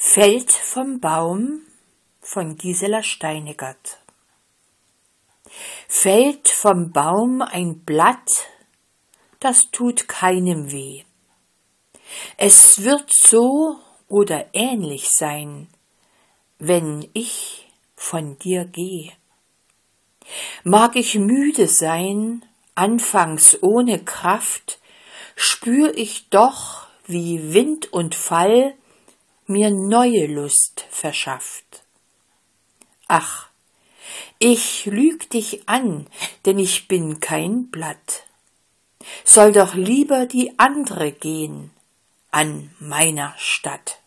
Fällt vom Baum von Gisela Steinegert Fällt vom Baum ein Blatt, das tut keinem weh. Es wird so oder ähnlich sein, wenn ich von dir geh. Mag ich müde sein, anfangs ohne Kraft, spür ich doch, wie Wind und Fall mir neue Lust verschafft. Ach, ich lüg dich an, denn ich bin kein Blatt. Soll doch lieber die andre gehen an meiner Stadt.